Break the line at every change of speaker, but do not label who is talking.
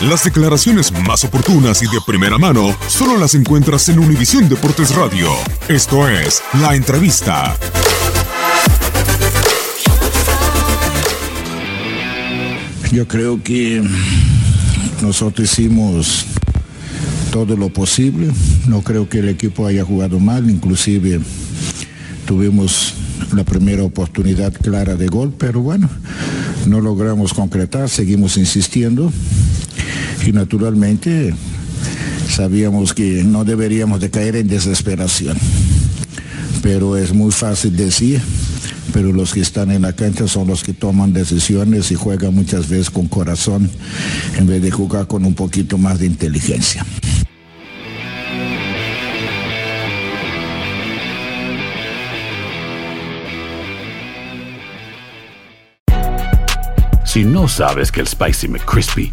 Las declaraciones más oportunas y de primera mano solo las encuentras en Univisión Deportes Radio. Esto es La Entrevista.
Yo creo que nosotros hicimos todo lo posible. No creo que el equipo haya jugado mal, inclusive tuvimos la primera oportunidad clara de gol, pero bueno, no logramos concretar, seguimos insistiendo y naturalmente sabíamos que no deberíamos de caer en desesperación. Pero es muy fácil decir, pero los que están en la cancha son los que toman decisiones y juegan muchas veces con corazón en vez de jugar con un poquito más de inteligencia.
Si no sabes que el Spicy McCrispy